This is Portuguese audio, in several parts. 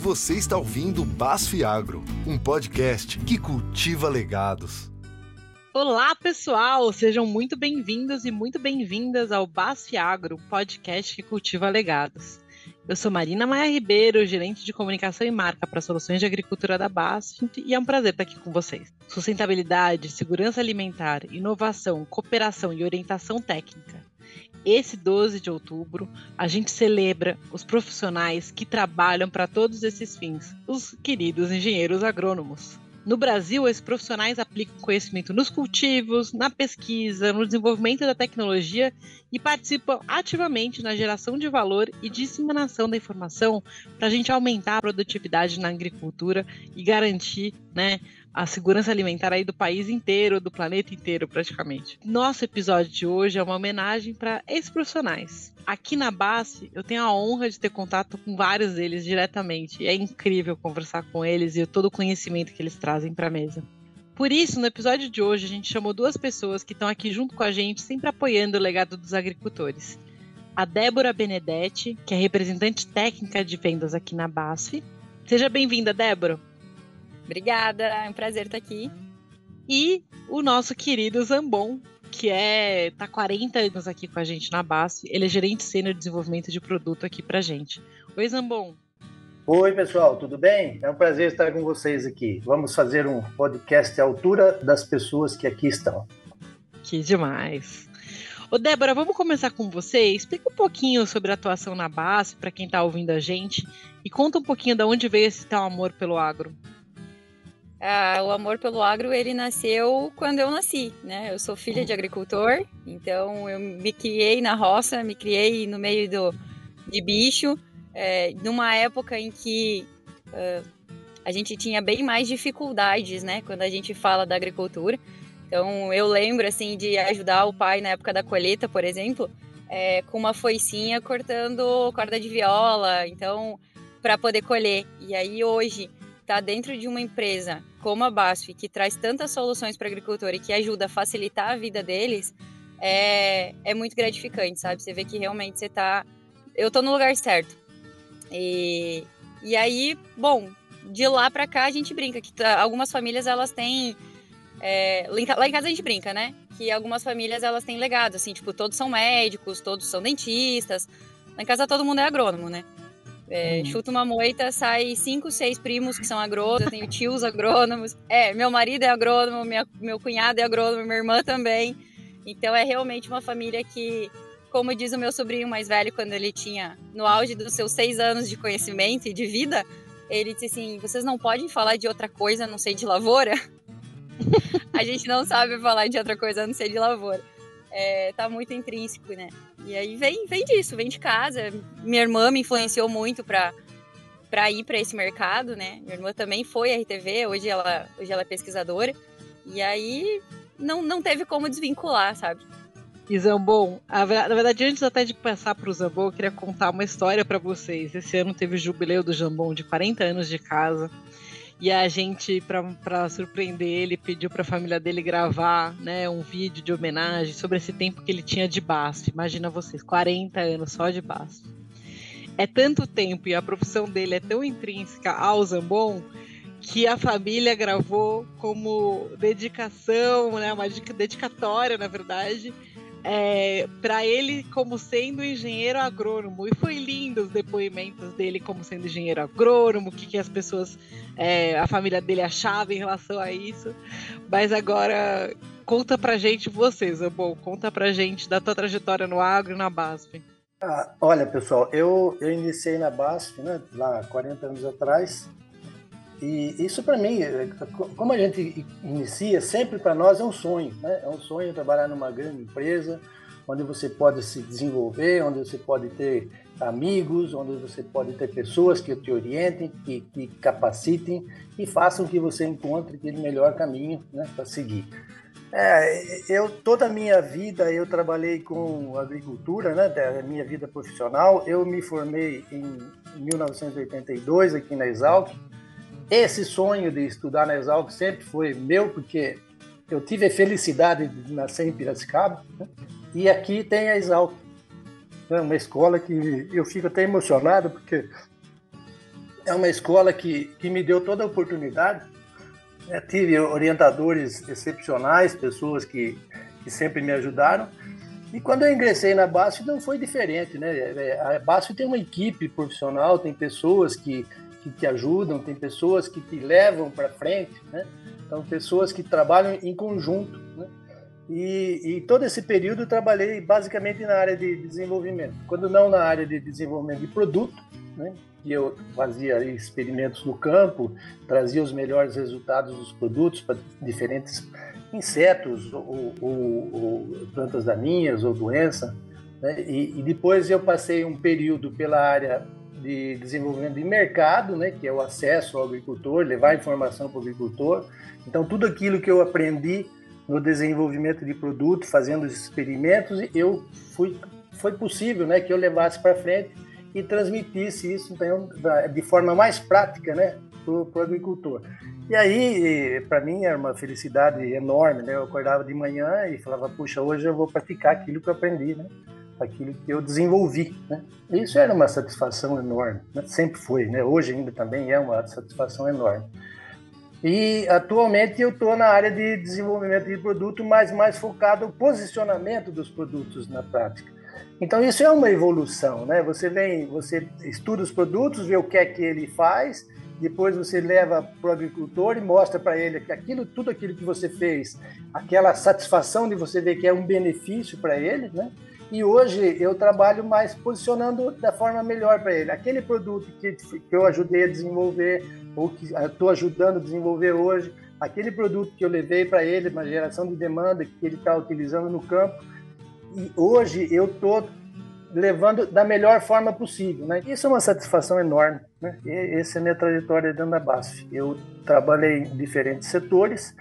Você está ouvindo Basf Agro, um podcast que cultiva legados. Olá, pessoal! Sejam muito bem-vindos e muito bem-vindas ao Basf Agro, podcast que cultiva legados. Eu sou Marina Maia Ribeiro, gerente de comunicação e marca para soluções de agricultura da BASF, e é um prazer estar aqui com vocês. Sustentabilidade, segurança alimentar, inovação, cooperação e orientação técnica. Esse 12 de outubro, a gente celebra os profissionais que trabalham para todos esses fins, os queridos engenheiros agrônomos. No Brasil, esses profissionais aplicam conhecimento nos cultivos, na pesquisa, no desenvolvimento da tecnologia e participam ativamente na geração de valor e disseminação da informação para a gente aumentar a produtividade na agricultura e garantir né, a segurança alimentar aí do país inteiro, do planeta inteiro praticamente. Nosso episódio de hoje é uma homenagem para ex-profissionais. Aqui na base, eu tenho a honra de ter contato com vários deles diretamente. É incrível conversar com eles e todo o conhecimento que eles trazem para a mesa. Por isso, no episódio de hoje, a gente chamou duas pessoas que estão aqui junto com a gente, sempre apoiando o legado dos agricultores. A Débora Benedetti, que é representante técnica de vendas aqui na BASF. Seja bem-vinda, Débora. Obrigada, é um prazer estar aqui. E o nosso querido Zambon, que é tá 40 anos aqui com a gente na BASF. Ele é gerente sênior de desenvolvimento de produto aqui pra gente. Oi, Zambon. Oi, pessoal, tudo bem? É um prazer estar com vocês aqui. Vamos fazer um podcast à altura das pessoas que aqui estão. Que demais. Ô, Débora, vamos começar com você. Explica um pouquinho sobre a atuação na BASF para quem está ouvindo a gente e conta um pouquinho de onde veio esse teu amor pelo agro. Ah, o amor pelo agro ele nasceu quando eu nasci, né? Eu sou filha de agricultor, então eu me criei na roça, me criei no meio do, de bicho, é, numa época em que uh, a gente tinha bem mais dificuldades, né? Quando a gente fala da agricultura. Então eu lembro assim de ajudar o pai na época da colheita, por exemplo, é, com uma foicinha cortando corda de viola, então para poder colher. E aí hoje está dentro de uma empresa como a BASF, que traz tantas soluções para o agricultor e que ajuda a facilitar a vida deles, é, é muito gratificante, sabe? Você vê que realmente você está. Eu estou no lugar certo. E, e aí, bom, de lá para cá a gente brinca que tá, algumas famílias elas têm. É, lá em casa a gente brinca, né? Que algumas famílias elas têm legado, assim, tipo, todos são médicos, todos são dentistas. Lá em casa todo mundo é agrônomo, né? É, hum. Chuta uma moita, sai cinco, seis primos que são agrônomos, eu tenho tios agrônomos. É, meu marido é agrônomo, minha, meu cunhado é agrônomo, minha irmã também. Então é realmente uma família que, como diz o meu sobrinho mais velho, quando ele tinha no auge dos seus seis anos de conhecimento e de vida, ele disse assim: vocês não podem falar de outra coisa a não ser de lavoura? a gente não sabe falar de outra coisa a não ser de lavoura é, tá muito intrínseco, né? E aí vem, vem disso, vem de casa. Minha irmã me influenciou muito para para ir para esse mercado, né? Minha irmã também foi RTV, hoje ela, hoje ela é pesquisadora. E aí não, não teve como desvincular, sabe? E Zambon, na verdade, antes até de passar para o Zambon, eu queria contar uma história para vocês. Esse ano teve o jubileu do Jambon de 40 anos de casa. E a gente, para surpreender ele, pediu para a família dele gravar né, um vídeo de homenagem sobre esse tempo que ele tinha de BASF. Imagina vocês, 40 anos só de BASF. É tanto tempo e a profissão dele é tão intrínseca ao Zambon que a família gravou como dedicação, né, uma dedicatória, na verdade, é, para ele como sendo engenheiro agrônomo. E foi lindo os depoimentos dele como sendo engenheiro agrônomo, o que, que as pessoas, é, a família dele achava em relação a isso. Mas agora, conta pra gente você, Zambon, conta pra gente da tua trajetória no agro e na BASF. Ah, olha, pessoal, eu, eu iniciei na BASF, né, lá 40 anos atrás, e isso para mim, é, como a gente inicia, sempre para nós é um sonho, né? É um sonho trabalhar numa grande empresa, onde você pode se desenvolver, onde você pode ter amigos, onde você pode ter pessoas que te orientem, que, capacitem e façam que você encontre aquele melhor caminho né, para seguir. É, eu toda a minha vida eu trabalhei com agricultura, né, da minha vida profissional. Eu me formei em 1982 aqui na Exalc esse sonho de estudar na Exalc sempre foi meu, porque eu tive a felicidade de nascer em Piracicaba, né? e aqui tem a Exalc, né? uma escola que eu fico até emocionado, porque é uma escola que, que me deu toda a oportunidade. É, tive orientadores excepcionais, pessoas que, que sempre me ajudaram. E quando eu ingressei na BASF não foi diferente, né? É, a BASF tem uma equipe profissional, tem pessoas que, que te ajudam, tem pessoas que te levam para frente, né? Então, pessoas que trabalham em conjunto, né? E, e, todo esse período eu trabalhei basicamente na área de desenvolvimento. Quando não na área de desenvolvimento de produto, né? que eu fazia experimentos no campo, trazia os melhores resultados dos produtos para diferentes insetos ou, ou, ou plantas daninhas ou doença. Né? E, e, depois eu passei um período pela área de desenvolvimento de mercado, né? que é o acesso ao agricultor, levar informação para o agricultor. Então, tudo aquilo que eu aprendi no desenvolvimento de produto, fazendo os experimentos, eu fui, foi possível né, que eu levasse para frente e transmitisse isso então, de forma mais prática né, para o agricultor. E aí, para mim, era uma felicidade enorme. Né? Eu acordava de manhã e falava, puxa, hoje eu vou praticar aquilo que eu aprendi, né? Aquilo que eu desenvolvi. Né? Isso era uma satisfação enorme, né? sempre foi. Né? Hoje ainda também é uma satisfação enorme. E atualmente eu estou na área de desenvolvimento de produto, mas mais focado no posicionamento dos produtos na prática. Então isso é uma evolução, né? Você vem, você estuda os produtos, vê o que é que ele faz, depois você leva para o agricultor e mostra para ele que aquilo, tudo aquilo que você fez, aquela satisfação de você ver que é um benefício para ele, né? E hoje eu trabalho mais posicionando da forma melhor para ele. Aquele produto que, que eu ajudei a desenvolver, ou que estou ajudando a desenvolver hoje, aquele produto que eu levei para ele, uma geração de demanda que ele está utilizando no campo, e hoje eu estou levando da melhor forma possível. Né? Isso é uma satisfação enorme. Né? E essa é a minha trajetória dentro da BASF. Eu trabalhei em diferentes setores,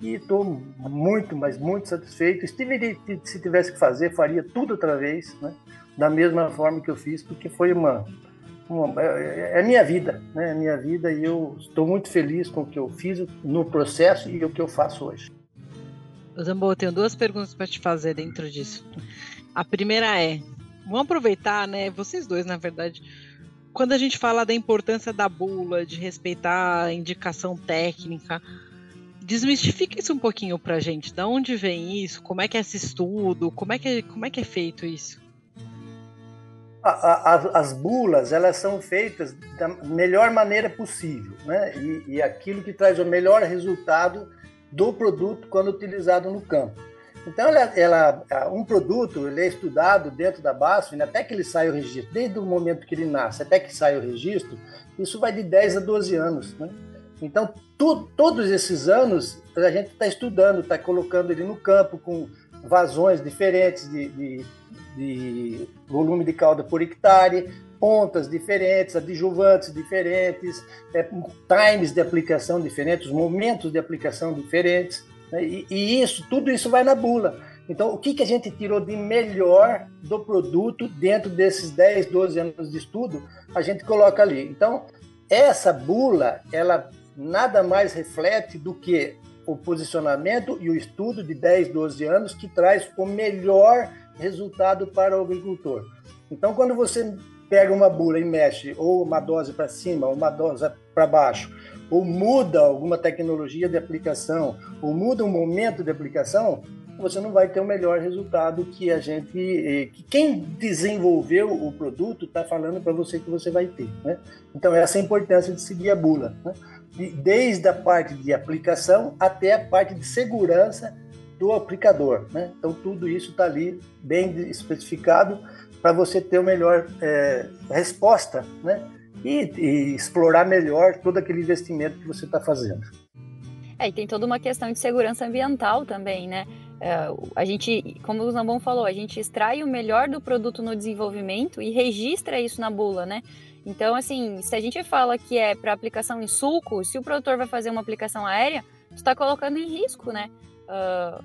e estou muito, mas muito satisfeito. Se tivesse que fazer, faria tudo outra vez, né? da mesma forma que eu fiz, porque foi uma, uma é, é minha vida, né? É minha vida e eu estou muito feliz com o que eu fiz no processo e o que eu faço hoje. Zambo, eu tenho duas perguntas para te fazer dentro disso. A primeira é, vamos aproveitar, né? Vocês dois, na verdade, quando a gente fala da importância da bula, de respeitar a indicação técnica, desmistifica isso um pouquinho pra gente. Da onde vem isso? Como é que é esse estudo? Como é que, como é, que é feito isso? A, a, as bulas elas são feitas da melhor maneira possível, né? E, e aquilo que traz o melhor resultado do produto quando utilizado no campo. Então, ela, ela, um produto ele é estudado dentro da BASF, né? até que ele saia o registro, desde o momento que ele nasce até que saia o registro, isso vai de 10 a 12 anos. Né? Então, tu, todos esses anos, a gente está estudando, está colocando ele no campo com vazões diferentes de, de, de, volume de calda por hectare, pontas diferentes, adjuvantes diferentes, é, times de aplicação diferentes, momentos de aplicação diferentes. Né? E, e, isso, tudo isso vai na bula. Então, o que, que a gente tirou de melhor do produto dentro desses 10, 12 anos de estudo, a gente coloca ali. Então, essa bula, ela nada mais reflete do que o posicionamento e o estudo de 10, 12 anos que traz o melhor resultado para o agricultor. Então, quando você pega uma bula e mexe ou uma dose para cima, ou uma dose para baixo, ou muda alguma tecnologia de aplicação, ou muda um momento de aplicação, você não vai ter o melhor resultado que a gente, eh, que quem desenvolveu o produto está falando para você que você vai ter. Né? Então essa é a importância de seguir a bula. Né? Desde a parte de aplicação até a parte de segurança do aplicador. Né? Então, tudo isso está ali bem especificado para você ter uma melhor é, resposta né? E, e, explorar melhor todo aquele investimento que você está fazendo. É, e tem toda uma questão de segurança ambiental também, né? É, a gente, como o Zambon falou, a gente extrai o melhor do produto no desenvolvimento e registra isso na bula, né? Então, assim, se a gente fala que é para aplicação em sulco, se o produtor vai fazer uma aplicação aérea, está colocando em risco, né? Uh,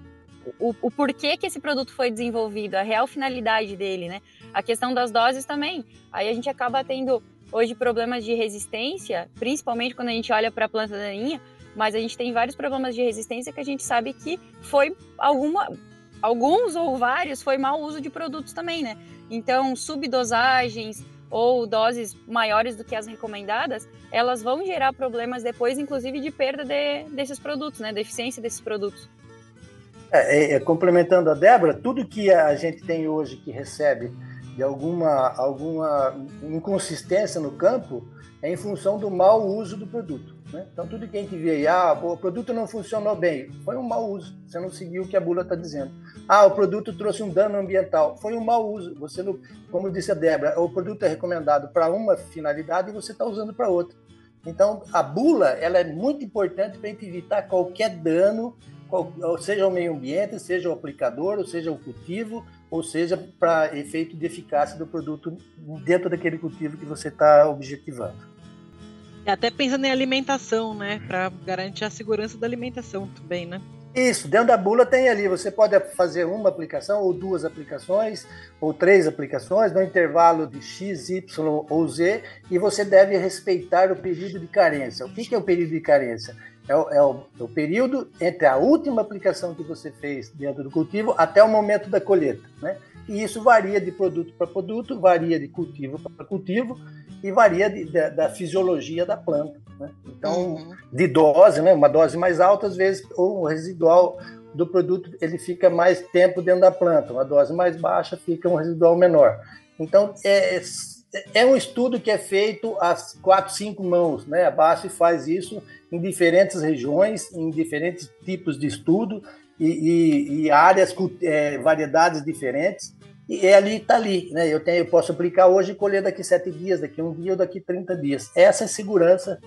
o, o, porquê que esse produto foi desenvolvido, a real finalidade dele, né? A questão das doses também. Aí a gente acaba tendo hoje problemas de resistência, principalmente quando a gente olha para a planta daninha, mas a gente tem vários problemas de resistência que a gente sabe que foi alguma, alguns ou vários foi mau uso de produtos também, né? Então, subdosagens, ou doses maiores do que as recomendadas, elas vão gerar problemas depois, inclusive de perda de, desses produtos, né? Deficiência desses produtos. É, é, é, complementando a Débora, tudo que a gente tem hoje que recebe de alguma, alguma inconsistência no campo é em função do mau uso do produto. Né? Então, tudo que a gente vê aí, ah, o produto não funcionou bem, foi um mau uso, você não seguiu o que a bula está dizendo. Ah, o produto trouxe um dano ambiental, foi um mau uso, você não, como disse a Débora, o produto é recomendado para uma finalidade e você está usando para outra. Então, a bula ela é muito importante para a gente evitar qualquer dano, seja o meio ambiente, seja o aplicador, ou seja o cultivo, ou seja para efeito de eficácia do produto dentro daquele cultivo que você está objetivando. Até pensando em alimentação, né? Para garantir a segurança da alimentação também, né? Isso, dentro da bula tem ali, você pode fazer uma aplicação, ou duas aplicações, ou três aplicações, no intervalo de X, Y ou Z, e você deve respeitar o período de carência. O que é o período de carência? É o, é, o, é o, período entre a última aplicação que você fez dentro do cultivo até o momento da colheita. Né? E isso varia de produto para produto, varia de cultivo para cultivo e varia de, de, da fisiologia da planta. Né? Então, uhum. de dose, né? uma dose mais alta, às vezes o residual do produto ele fica mais tempo dentro da planta, uma dose mais baixa fica um residual menor. Então, é, é um estudo que é feito às quatro, cinco mãos, né? A BASF faz isso em diferentes regiões, em diferentes tipos de estudo e, e, e áreas, é, variedades diferentes. E é ali está ali, né? Eu, tenho, eu posso aplicar hoje e colher daqui sete dias, daqui um dia ou daqui 30 dias. Essa é segurança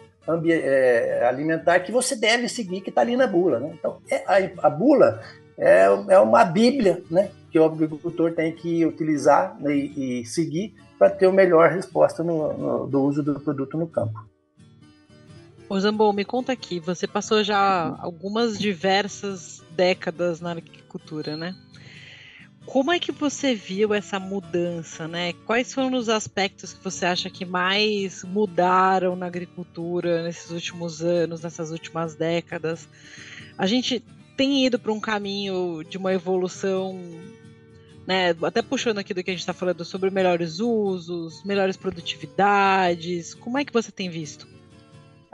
é, alimentar que você deve seguir, que está ali na bula, né? Então, é, a, a bula é, é uma bíblia, né? Que o agricultor tem que utilizar né, e, e seguir para ter a melhor resposta no, no, do uso do produto no campo. Ô Zambo, me conta aqui, você passou já algumas diversas décadas na agricultura, né? Como é que você viu essa mudança, né? Quais foram os aspectos que você acha que mais mudaram na agricultura nesses últimos anos, nessas últimas décadas? A gente tem ido para um caminho de uma evolução né? Até puxando aqui do que a gente está falando sobre melhores usos, melhores produtividades, como é que você tem visto?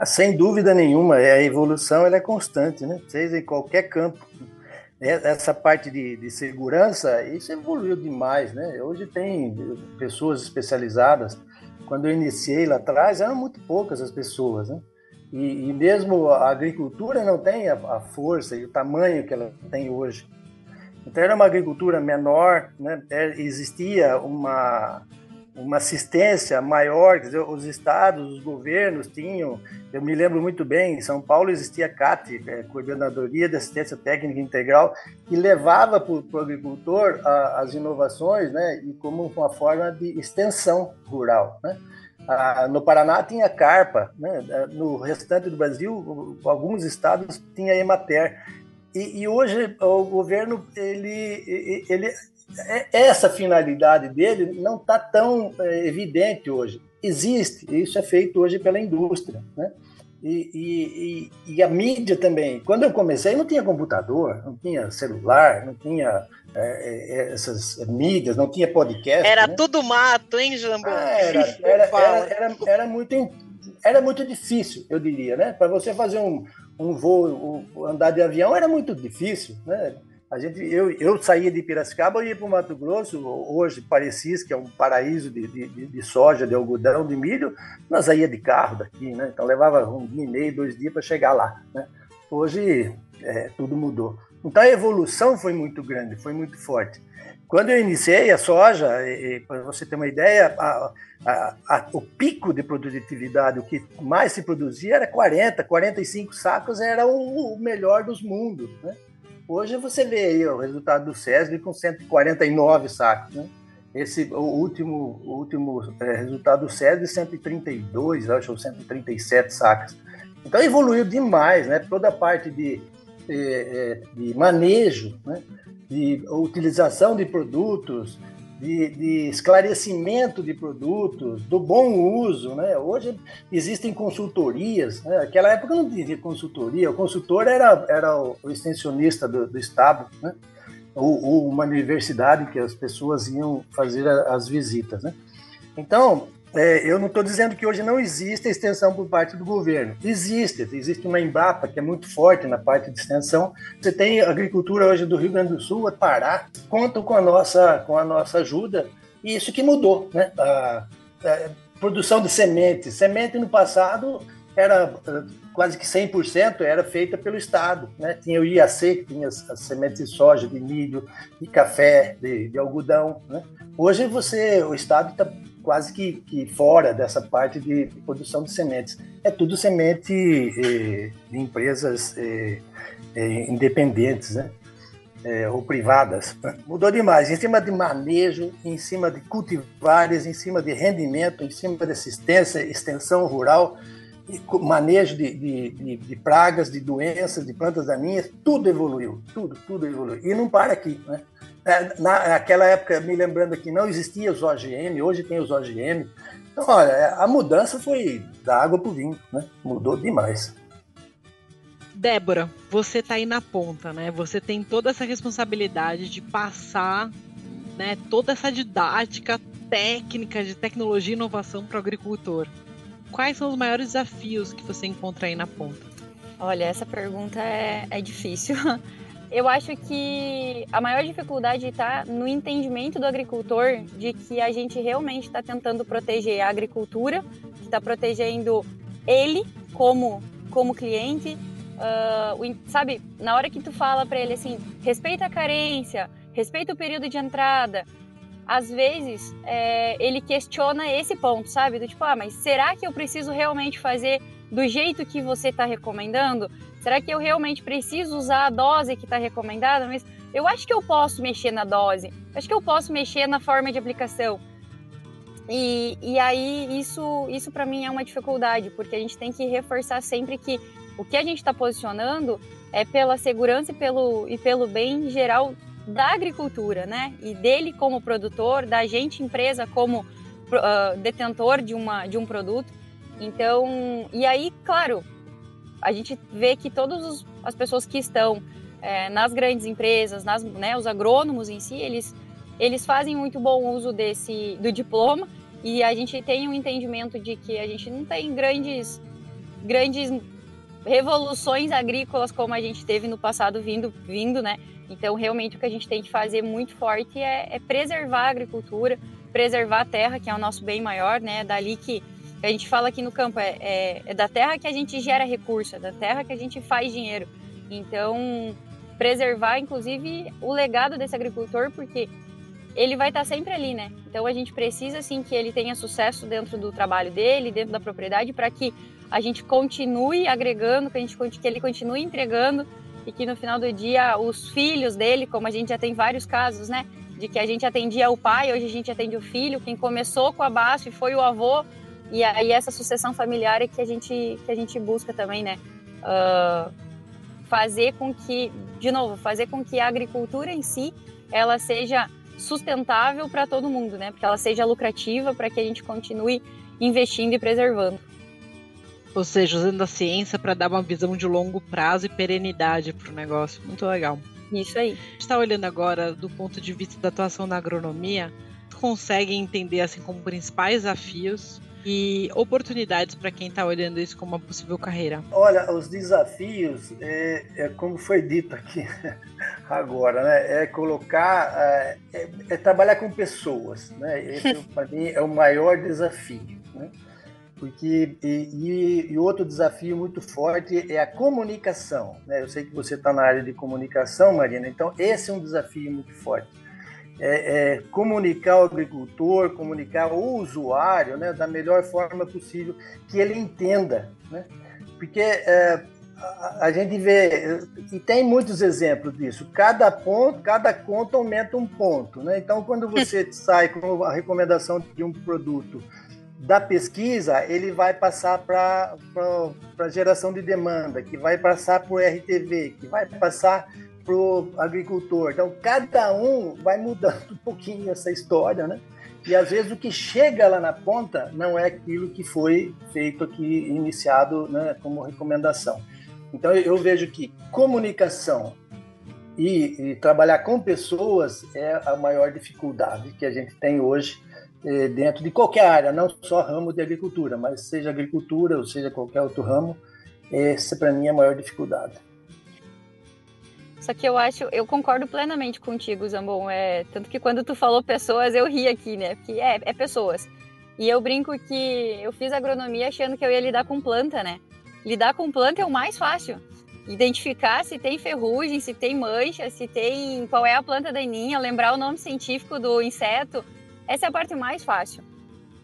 Sem dúvida nenhuma, é, a evolução ela é constante, né? Seja em qualquer campo. Essa parte de, de segurança, isso evoluiu demais, né? Hoje tem pessoas especializadas. Quando eu iniciei lá atrás, eram muito poucas as pessoas, né? E, e mesmo a agricultura não tem a, a força e o tamanho que ela tem hoje. Então era uma agricultura menor, né? É, existia uma, uma assistência maior, dizer, os estados, os governos tinham, eu me lembro muito bem, em São Paulo existia a CAT, é, Coordenadoria de Assistência Técnica Integral, que levava para o agricultor a, as inovações né? e como uma forma de extensão rural. Né? no Paraná tinha carpa, né? no restante do Brasil, alguns estados tinha Emater. E, e, hoje o governo, ele, ele, essa finalidade dele não está tão é, evidente hoje. Existe, isso é feito hoje pela indústria, né? E, e, e, a mídia também. Quando eu comecei, não tinha computador, não tinha celular, não tinha é, é essas mídias, não tinha podcast. Era né? tudo mato, hein, Jambo? Ah, era, era, era, era, era, muito, era muito difícil, eu diria, né? Para você fazer um, um voo, um, andar de avião era muito difícil, né? A gente, eu, eu saía de Piracicaba e ia para o Mato Grosso, hoje Parecis, que é um paraíso de, de, de, soja, de algodão, de milho, nós saía de carro daqui, né? Então levava um dia e meio, dois dias para chegar lá, né? Hoje é, tudo mudou. Então a evolução foi muito grande, foi muito forte. Quando eu iniciei a soja, para você ter uma ideia, a, a, a, o pico de produtividade, o que mais se produzia era 40, 45 sacos, era o, o melhor dos mundos. Né? Hoje você vê aí o resultado do SESB com 149 sacos. Né? Esse, o último, o último é, resultado do SESB, 132, acho, ou 137 sacos. Então evoluiu demais, né? Toda a parte de, é, de manejo, né? de utilização de produtos, de, de, esclarecimento de produtos, do bom uso. Né? Hoje existem consultorias. Né? Naquela época não tinha consultoria, o consultor era, era o, extensionista do, do Estado, né? ou, ou, uma universidade que as pessoas iam fazer as visitas. Né? Então, é, eu não estou dizendo que hoje não existe extensão por parte do governo. Existe, existe uma Embrapa que é muito forte na parte de extensão. Você tem agricultura hoje do Rio Grande do Sul, a Pará, contam com a nossa, com a nossa ajuda, e isso que mudou, né? A, a produção de sementes. Semente no passado era quase que 100% era feita pelo Estado. Né? Tinha o IAC, que tinha as, as sementes de soja, de milho, de café, de, de algodão. Né? Hoje você, o Estado está quase que, que, fora dessa parte de, produção de sementes. É tudo semente eh, de empresas eh, eh, independentes, né? É, ou privadas. Mudou demais. Em cima de manejo, em cima de cultivares, em cima de rendimento, em cima de assistência, extensão rural, manejo de, de, de, de, pragas, de doenças, de plantas daninhas, tudo evoluiu, tudo, tudo evoluiu. E não para aqui, né? É, naquela época, me lembrando que não existia os OGM, hoje tem os OGM. Então, olha, a mudança foi da água para o vinho, né? Mudou demais. Débora, você está aí na ponta, né? Você tem toda essa responsabilidade de passar né, toda essa didática técnica de tecnologia e inovação para o agricultor quais são os maiores desafios que você encontra aí na ponta? Olha, essa pergunta é, é difícil. Eu acho que a maior dificuldade está no entendimento do agricultor de que a gente realmente está tentando proteger a agricultura, que está protegendo ele como, como cliente. Uh, sabe, na hora que tu fala para ele assim, respeita a carência, respeita o período de entrada, às vezes é, ele questiona esse ponto, sabe? Do tipo, ah, mas será que eu preciso realmente fazer do jeito que você está recomendando? Será que eu realmente preciso usar a dose que está recomendada? Mas eu acho que eu posso mexer na dose, acho que eu posso mexer na forma de aplicação. E, e aí isso, isso para mim é uma dificuldade, porque a gente tem que reforçar sempre que o que a gente está posicionando é pela segurança e pelo, e pelo bem geral da agricultura, né? E dele como produtor, da gente empresa como uh, detentor de, uma, de um produto. Então, e aí, claro, a gente vê que todas as pessoas que estão é, nas grandes empresas, nas, né, os agrônomos em si, eles, eles fazem muito bom uso desse do diploma e a gente tem um entendimento de que a gente não tem grandes grandes revoluções agrícolas como a gente teve no passado vindo vindo, né? Então, realmente, o que a gente tem que fazer muito forte é, é preservar a agricultura, preservar a terra, que é o nosso bem maior, né? Dali que a gente fala aqui no campo, é, é, é, da terra que a gente gera recurso, é da terra que a gente faz dinheiro. Então, preservar, inclusive, o legado desse agricultor, porque ele vai estar sempre ali, né? Então, a gente precisa, assim, que ele tenha sucesso dentro do trabalho dele, dentro da propriedade, para que a gente continue agregando, que, a gente, que ele continue entregando e que no final do dia os filhos dele, como a gente já tem vários casos, né? De que a gente atendia o pai, hoje a gente atende o filho, quem começou com a BASF foi o avô, e aí essa sucessão familiar é que a gente, que a gente busca também, né? Uh, fazer com que, de novo, fazer com que a agricultura em si, ela seja sustentável para todo mundo, né? Porque ela seja lucrativa para que a gente continue investindo e preservando. Ou seja, usando a ciência para dar uma visão de longo prazo e perenidade para o negócio. Muito legal. Isso aí. A gente está olhando agora do ponto de vista da atuação na agronomia. Consegue entender assim como principais desafios e oportunidades para quem está olhando isso como uma possível carreira? Olha, os desafios, é, é como foi dito aqui agora, né? É colocar, é, é, é trabalhar com pessoas, né? Esse para mim é o maior desafio, né? porque e, e, outro desafio muito forte é a comunicação. Né? Eu sei que você está na área de comunicação, Marina, então esse é um desafio muito forte. É, é comunicar o agricultor, comunicar o usuário né, da melhor forma possível, que ele entenda. Né? Porque é, a, a gente vê, e tem muitos exemplos disso, cada ponto, cada conta aumenta um ponto. Né? Então, quando você sai com a recomendação de um produto da pesquisa, ele vai passar para a geração de demanda, que vai passar para o RTV, que vai passar para o agricultor. Então, cada um vai mudando um pouquinho essa história, né? E às vezes o que chega lá na ponta não é aquilo que foi feito aqui, iniciado né, como recomendação. Então, eu vejo que comunicação e, e trabalhar com pessoas é a maior dificuldade que a gente tem hoje é, dentro de qualquer área, não só ramo de agricultura, mas seja agricultura ou seja qualquer outro ramo, essa para mim é a maior dificuldade. Só que eu acho, eu concordo plenamente contigo, Zambon. É, tanto que quando tu falou pessoas, eu ri aqui, né? Porque é, é pessoas. E eu brinco que eu fiz agronomia achando que eu ia lidar com planta, né? Lidar com planta é o mais fácil. Identificar se tem ferrugem, se tem mancha, se tem qual é a planta daninha, lembrar o nome científico do inseto. Essa é a parte mais fácil.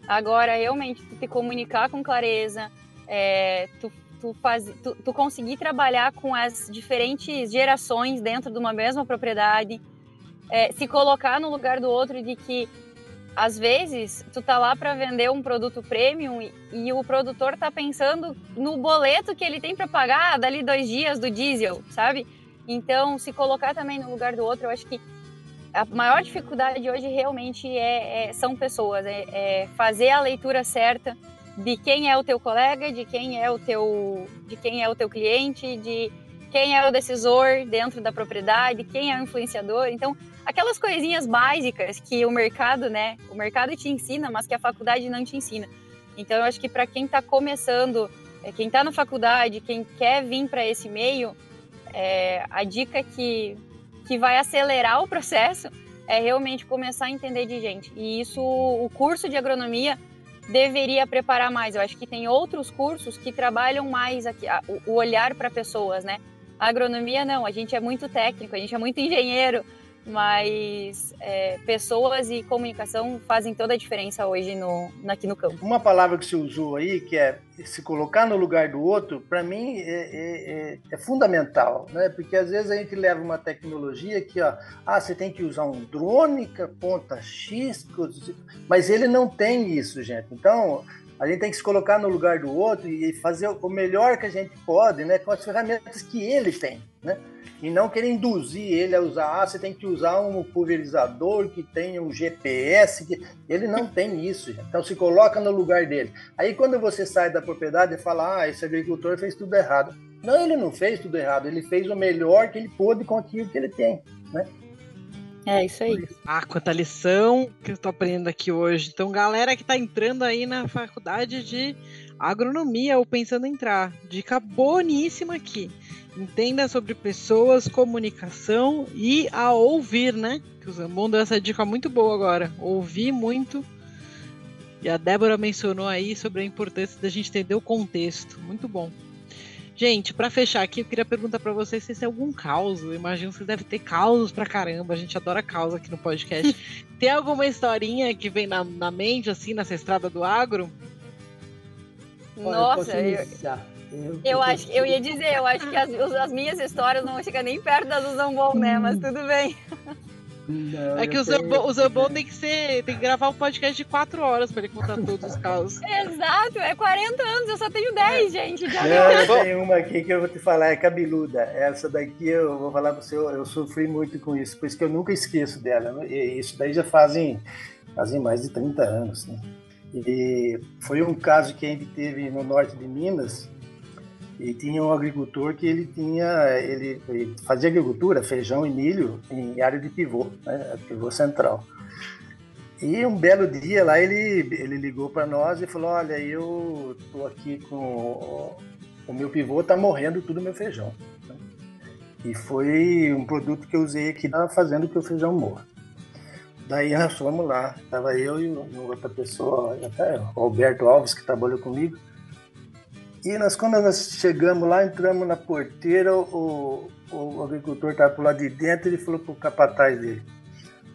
Agora, realmente, tu te comunicar com clareza, é, tu tu, faz, tu, tu conseguir trabalhar com as diferentes gerações dentro de uma mesma propriedade, é, se colocar no lugar do outro de que às vezes tu tá lá para vender um produto premium e, e, o produtor tá pensando no boleto que ele tem para pagar dali dois dias do diesel, sabe? Então, se colocar também no lugar do outro, eu acho que a maior dificuldade hoje realmente é, é são pessoas, é, é fazer a leitura certa de quem é o teu colega, de quem é o teu, de quem é o teu cliente, de quem é o decisor dentro da propriedade, quem é o influenciador. Então, aquelas coisinhas básicas que o mercado, né, o mercado te ensina, mas que a faculdade não te ensina. Então, eu acho que para quem está começando, é, quem está na faculdade, quem quer vir para esse meio, é, a dica que que vai acelerar o processo é realmente começar a entender de gente. E isso, o curso de agronomia deveria preparar mais. Eu acho que tem outros cursos que trabalham mais aqui, o olhar para pessoas, né? A agronomia não, a gente é muito técnico, a gente é muito engenheiro, mas é, pessoas e comunicação fazem toda a diferença hoje no, aqui no campo. Uma palavra que você usou aí, que é se colocar no lugar do outro, para mim é, é, é, é, fundamental, né? Porque às vezes a gente leva uma tecnologia que, ó, ah, você tem que usar um drone ponta X, mas ele não tem isso, gente. Então, a gente tem que se colocar no lugar do outro e fazer o melhor que a gente pode, né, com as ferramentas que ele tem, né? e não querer induzir ele a usar, ah, você tem que usar um pulverizador que tenha um GPS, que... ele não tem isso, gente. então se coloca no lugar dele. Aí quando você sai da propriedade e fala, ah, esse agricultor fez tudo errado. Não, ele não fez tudo errado, ele fez o melhor que ele pôde com aquilo que ele tem, né? É isso aí. Ah, quanta lição que eu tô aprendendo aqui hoje. Então, galera que tá entrando aí na faculdade de agronomia ou pensando em entrar, dica boníssima aqui. Entenda sobre pessoas, comunicação e a ouvir, né? Que o Zambon deu essa dica muito boa agora. Ouvir muito. E a Débora mencionou aí sobre a importância da gente entender o contexto. Muito bom. Gente, para fechar aqui, eu queria perguntar para vocês se tem algum caos. Eu imagino que vocês devem ter causos pra caramba. A gente adora caos aqui no podcast. tem alguma historinha que vem na, na mente, assim, nessa estrada do agro? Nossa, eu, eu, eu acho eu ia dizer, eu acho que as, as minhas histórias não chegam nem perto das do Zambon, né? Mas tudo bem. Não, é que o Zambon, o Zambon tem que ser. Tem que gravar um podcast de 4 horas para ele contar todos os casos. Exato, é 40 anos, eu só tenho 10, gente. Já não, eu tenho uma aqui que eu vou te falar, é cabeluda. Essa daqui eu vou falar para você, eu, eu sofri muito com isso, por isso que eu nunca esqueço dela. E isso daí já fazem, fazem mais de 30 anos, né? E foi um caso que a gente teve no norte de Minas, e tinha um agricultor que ele tinha, ele, ele fazia agricultura, feijão e milho em área de pivô, né, pivô central. E um belo dia lá ele, ele ligou para nós e falou: Olha, eu tô aqui com o meu pivô, tá morrendo tudo meu feijão. E foi um produto que eu usei aqui, tava fazendo que o feijão morra. Daí nós fomos lá, tava eu e outra pessoa, até o Alberto Alves, que trabalhou comigo. E nós, quando nós chegamos lá, entramos na porteira, o, o agricultor estava pro lado de dentro, ele falou pro capataz dele,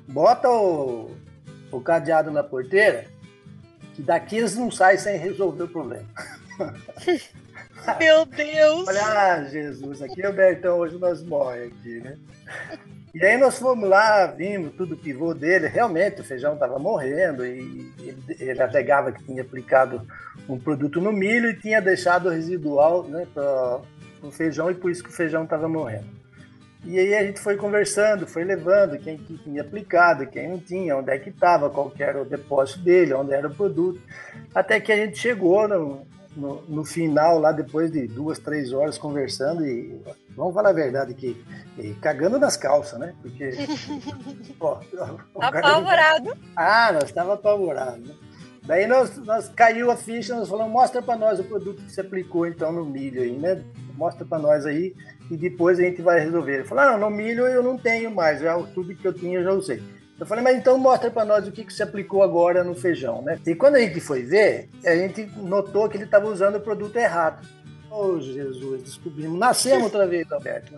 bota o, o cadeado na porteira, que daqui eles não saem sem resolver o problema. Meu Deus! Olha, ah, Jesus, aqui é o Bertão, hoje nós morremos aqui, né? E aí nós fomos lá, vimos tudo o pivô dele, realmente o feijão estava morrendo e ele, ele alegava que tinha aplicado um produto no milho e tinha deixado o residual né, para o feijão e por isso que o feijão estava morrendo. E aí a gente foi conversando, foi levando quem que tinha aplicado, quem não tinha, onde é que estava, qual era o depósito dele, onde era o produto, até que a gente chegou no, no, no, final, lá depois de duas, três horas conversando, e vamos falar a verdade que cagando nas calças, né? Porque. ó, apavorado. Ah, nós estávamos apavorados. Né? Daí nós, nós caiu a ficha, nós falamos, mostra para nós o produto que você aplicou então no milho aí, né? Mostra para nós aí e depois a gente vai resolver. Ele falou, ah, não, no milho eu não tenho mais, já, tudo que eu tinha eu já usei. Eu falei, mas então mostra para nós o que, que você aplicou agora no feijão, né? E quando a gente foi ver, a gente notou que ele estava usando o produto errado. Oh, Jesus, descobrimos. Nascemos outra vez, Alberto.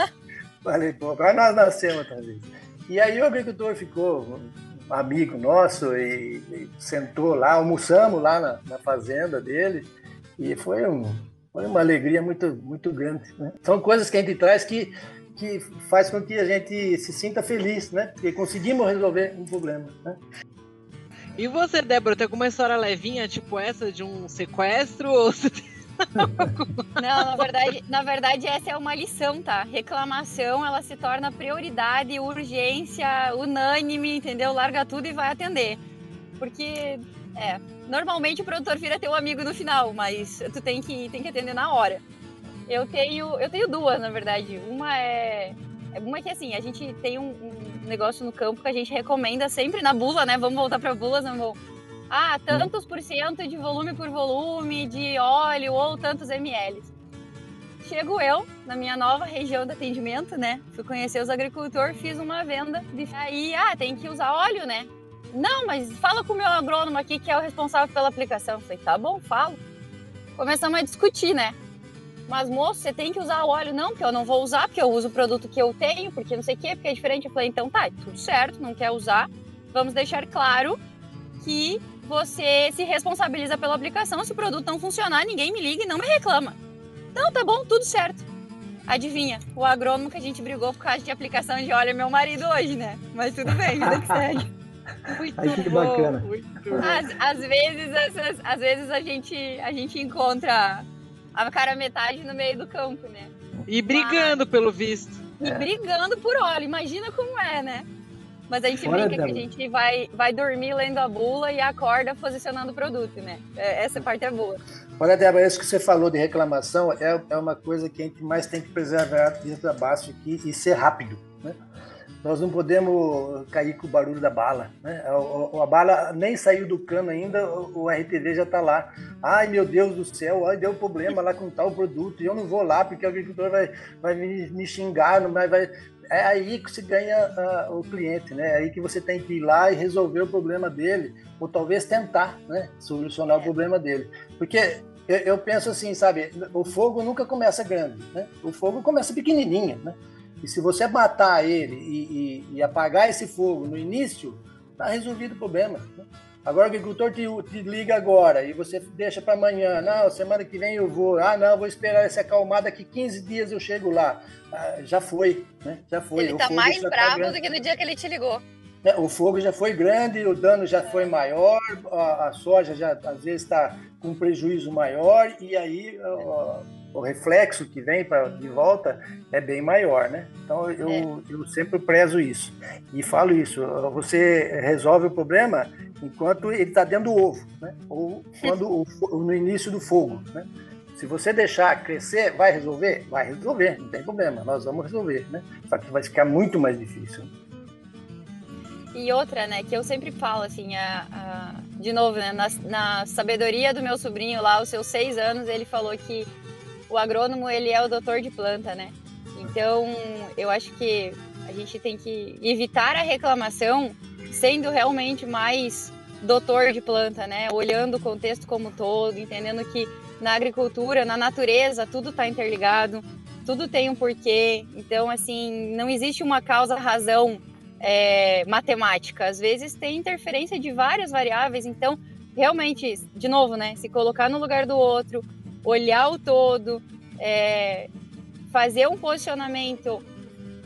falei, pô, agora nós nascemos outra vez. E aí o agricultor ficou um amigo nosso e, e sentou lá, almoçamos lá na, na, fazenda dele e foi, um, foi uma alegria muito, muito grande. Né? São coisas que a gente traz que que faz com que a gente se sinta feliz, né? Porque conseguimos resolver um problema, né? E você, Débora, tem alguma história levinha, tipo essa de um sequestro? Ou Não, na verdade, na verdade, essa é uma lição, tá? Reclamação, ela se torna prioridade, urgência, unânime, entendeu? Larga tudo e vai atender. Porque, é, normalmente o produtor vira teu amigo no final, mas tu tem que, tem que atender na hora. Eu tenho, eu tenho duas, na verdade. Uma é, é uma que assim, a gente tem um, um, negócio no campo que a gente recomenda sempre na bula, né? Vamos voltar para bulas, vamos. Ah, tantos por cento de volume por volume de óleo ou tantos ml. Chego eu na minha nova região de atendimento, né? Fui conhecer os agricultores, fiz uma venda. De... Aí, ah, tem que usar óleo, né? Não, mas fala com o meu agrônomo aqui que é o responsável pela aplicação. Eu falei, tá bom, falo. Começamos a discutir, né? Mas moço, você tem que usar o óleo. Não, porque eu não vou usar, porque eu uso o produto que eu tenho, porque não sei o quê, porque é diferente. Eu falei, então tá, tudo certo, não quer usar. Vamos deixar claro que você se responsabiliza pela aplicação. Se o produto não funcionar, ninguém me liga e não me reclama. Então tá bom, tudo certo. Adivinha, o agrônomo que a gente brigou por causa de aplicação de óleo é meu marido hoje, né? Mas tudo bem, vida que segue. Muito Ai, que bom, bacana. Muito às, às, vezes, às vezes a gente, a gente encontra a cara metade no meio do campo, né? E brigando, Mas... pelo visto. E é. brigando por óleo, imagina como é, né? Mas a gente Fora brinca dela. que a gente vai, vai dormir lendo a bula e acorda posicionando o produto, né? É, essa parte é boa. Olha, Débora, isso que você falou de reclamação é, é uma coisa que a gente mais tem que preservar dentro da base aqui e ser rápido. Né? Nós não podemos cair com o barulho da bala. Né? A, a, a bala nem saiu do cano ainda, o, o RTV já está lá. Ai, meu Deus do céu, ai, deu problema lá com tal produto, e eu não vou lá porque o agricultor vai, vai me, me xingar, não vai, vai... É aí que se ganha uh, o cliente, né? É aí que você tem que ir lá e resolver o problema dele, ou talvez tentar né, solucionar o problema dele. Porque eu, eu penso assim, sabe, o fogo nunca começa grande, né? O fogo começa pequenininho, né? E se você matar ele e, e, e apagar esse fogo no início, está resolvido o problema. Né? Agora o agricultor te, te, liga agora e você deixa para amanhã. Não, semana que vem eu vou. Ah, não, vou esperar essa acalmada que 15 dias eu chego lá. Ah, já foi, né? Já foi. Ele está mais tá bravo tá do que no dia que ele te ligou. É, o fogo já foi grande, o dano já foi maior, a, a soja já às vezes está com prejuízo maior e aí o reflexo que vem de volta é bem maior, né? Então eu, é. eu sempre prezo isso e falo isso. Você resolve o problema enquanto ele está dentro do ovo, né? Ou quando o, no início do fogo, né? Se você deixar crescer, vai resolver? Vai resolver, não tem problema, nós vamos resolver, né? Só que vai ficar muito mais difícil. E outra, né, que eu sempre falo, assim, a, a de novo, né, na, na, sabedoria do meu sobrinho lá, aos seus seis anos, ele falou que o agrônomo ele é o doutor de planta, né? Então eu acho que a gente tem que evitar a reclamação sendo realmente mais doutor de planta, né? Olhando o contexto como um todo, entendendo que na agricultura, na natureza, tudo está interligado, tudo tem um porquê. Então, assim, não existe uma causa-razão é, matemática. Às vezes tem interferência de várias variáveis. Então, realmente, de novo, né? Se colocar no lugar do outro, olhar o todo, é, fazer um posicionamento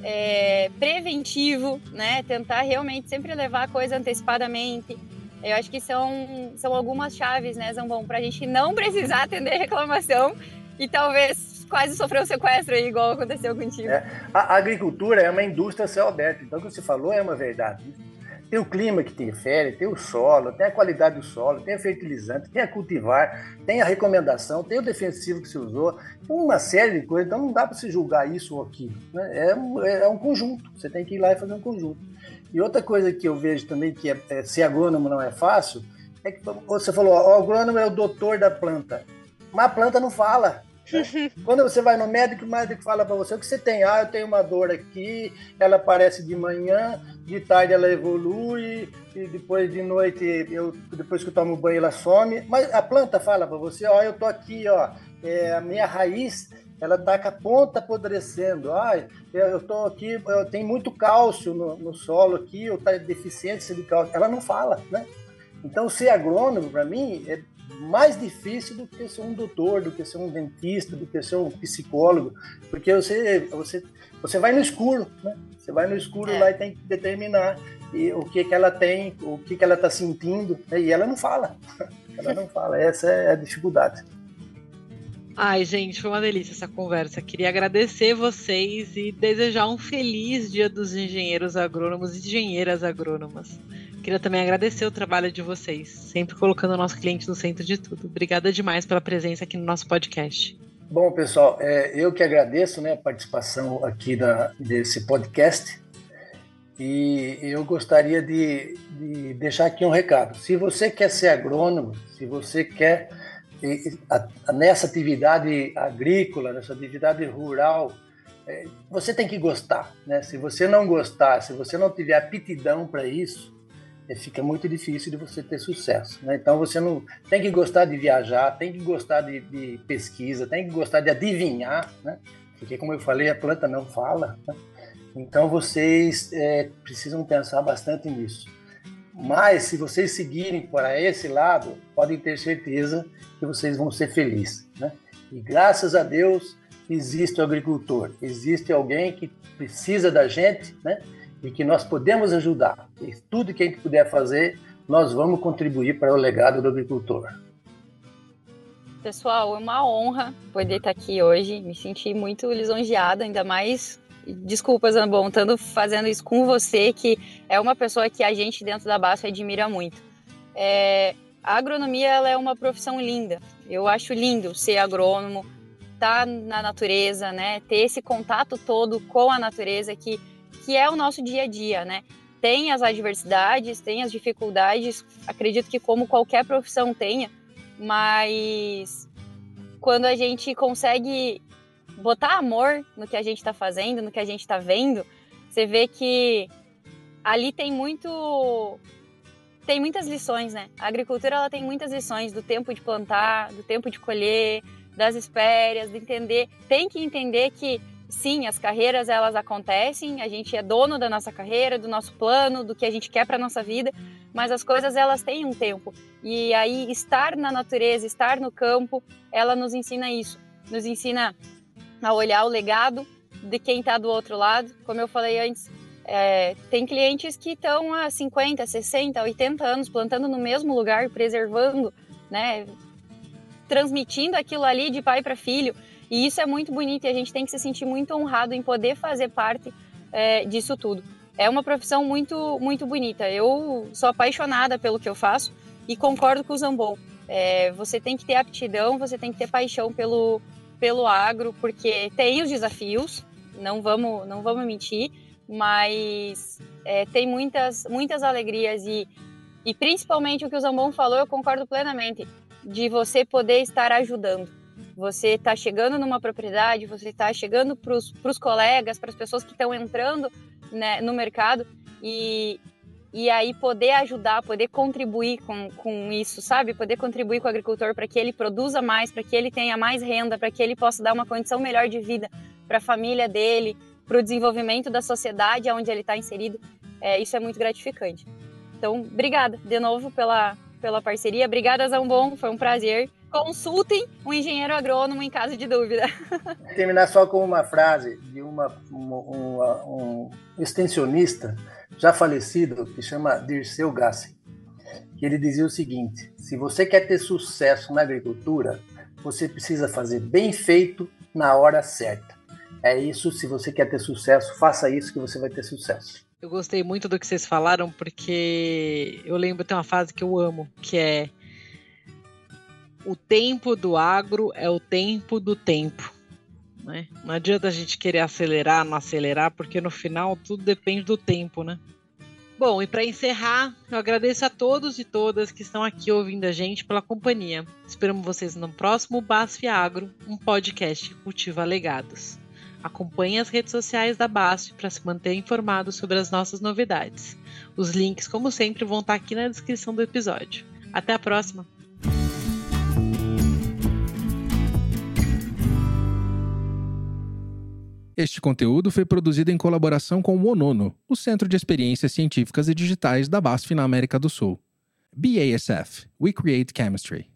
é, preventivo, né? Tentar realmente sempre levar a coisa antecipadamente. Eu acho que são, são algumas chaves, né, Zambon, para a gente não precisar atender reclamação e talvez quase sofrer um sequestro aí, igual aconteceu contigo. É, a agricultura é uma indústria céu aberto, então o que você falou é uma verdade. Tem o clima que interfere, tem o solo, tem a qualidade do solo, tem a fertilizante, tem a cultivar, tem a recomendação, tem o defensivo que se usou, uma série de coisas. Então não dá para se julgar isso ou aquilo. Né? É, é, um conjunto. Você tem que ir lá e fazer um conjunto. E outra coisa que eu vejo também que é, é, ser agrônomo não é fácil é que você falou, ó, o agrônomo é o doutor da planta, mas a planta não fala. Quando você vai no médico, o médico fala para você o que você tem. Ah, eu tenho uma dor aqui, ela aparece de manhã, de tarde ela evolui, e depois de noite, eu, depois que eu tomo banho, ela some. Mas a planta fala para você, ó, eu tô aqui, ó, é, a minha raiz, ela tá com a ponta apodrecendo. Ah, eu tô aqui, eu tenho muito cálcio no, no solo aqui, eu tá deficiente de cálcio. Ela não fala, né? Então, ser agrônomo, para mim, é mais difícil do que ser um doutor, do que ser um dentista, do que ser um psicólogo, porque você você você vai no escuro, né? Você vai no escuro é. lá e tem que determinar e, o que que ela tem, o que que ela está sentindo, né? e ela não fala. Ela não fala. Essa é a dificuldade. Ai, gente, foi uma delícia essa conversa. Queria agradecer vocês e desejar um feliz Dia dos Engenheiros Agrônomos e Engenheiras Agrônomas. Queria também agradecer o trabalho de vocês, sempre colocando o nosso cliente no centro de tudo. Obrigada demais pela presença aqui no nosso podcast. Bom, pessoal, é, eu que agradeço né, a participação aqui da, desse podcast. E eu gostaria de, de deixar aqui um recado. Se você quer ser agrônomo, se você quer nessa atividade agrícola, nessa atividade rural, é, você tem que gostar, né? Se você não gostar, se você não tiver aptidão para isso, fica muito difícil de você ter sucesso. Né? Então você não tem que gostar de viajar, tem que gostar de, de pesquisa, tem que gostar de adivinhar, né? porque como eu falei, a planta não fala. Né? Então vocês é, precisam pensar bastante nisso. Mas se vocês seguirem para esse lado, podem ter certeza que vocês vão ser felizes. Né? E graças a Deus existe o agricultor, existe alguém que precisa da gente, né? E que nós podemos ajudar. E tudo que a gente puder fazer, nós vamos contribuir para o legado do agricultor. Pessoal, é uma honra poder estar aqui hoje. Me senti muito lisonjeada, ainda mais. Desculpas, Ambon, estando fazendo isso com você, que é uma pessoa que a gente dentro da BASF admira muito. É, a agronomia ela é uma profissão linda. Eu acho lindo ser agrônomo, estar tá na natureza, né? Ter esse contato todo com a natureza que que é o nosso dia a dia, né? Tem as adversidades, tem as dificuldades, acredito que como qualquer profissão tenha, mas quando a gente consegue botar amor no que a gente está fazendo, no que a gente está vendo, você vê que ali tem muito tem muitas lições, né? A agricultura ela tem muitas lições do tempo de plantar, do tempo de colher, das espéries, de entender, tem que entender que sim, as carreiras elas acontecem, a gente é dono da nossa carreira, do nosso plano, do que a gente quer para nossa vida, mas as coisas elas têm um tempo. E aí estar na natureza, estar no campo, ela nos ensina isso, nos ensina a olhar o legado de quem está do outro lado. Como eu falei antes, é, tem clientes que estão há 50, 60, 80 anos plantando no mesmo lugar, preservando, né, transmitindo aquilo ali de pai para filho. E isso é muito bonito e a gente tem que se sentir muito honrado em poder fazer parte é, disso tudo. É uma profissão muito, muito bonita. Eu sou apaixonada pelo que eu faço e concordo com o Zambon. É, você tem que ter aptidão, você tem que ter paixão pelo, pelo agro, porque tem os desafios, não vamos, não vamos mentir, mas é, tem muitas, muitas alegrias e, e principalmente o que o Zambon falou, eu concordo plenamente, de você poder estar ajudando você está chegando numa propriedade, você está chegando para os colegas, para as pessoas que estão entrando né, no mercado e, e aí poder ajudar, poder contribuir com, com isso, sabe? Poder contribuir com o agricultor para que ele produza mais, para que ele tenha mais renda, para que ele possa dar uma condição melhor de vida para a família dele, para o desenvolvimento da sociedade onde ele está inserido. É, isso é muito gratificante. Então, obrigada de novo pela, pela parceria. Obrigada, Zambon, foi um prazer consultem um engenheiro agrônomo em caso de dúvida. Vou terminar só com uma frase de uma, uma, uma, um extensionista já falecido que chama Dirceu Gassi, que ele dizia o seguinte: se você quer ter sucesso na agricultura, você precisa fazer bem feito na hora certa. É isso, se você quer ter sucesso, faça isso que você vai ter sucesso. Eu gostei muito do que vocês falaram, porque eu lembro, tem uma frase que eu amo, que é o tempo do agro é o tempo do tempo. Né? Não adianta a gente querer acelerar, não acelerar, porque no final tudo depende do tempo, né? Bom, e para encerrar, eu agradeço a todos e todas que estão aqui ouvindo a gente pela companhia. Esperamos vocês no próximo Basf Agro, um podcast que cultiva legados. Acompanhe as redes sociais da BASF para se manter informado sobre as nossas novidades. Os links, como sempre, vão estar aqui na descrição do episódio. Até a próxima! Este conteúdo foi produzido em colaboração com o ONONO, o Centro de Experiências Científicas e Digitais da BASF na América do Sul. BASF We Create Chemistry.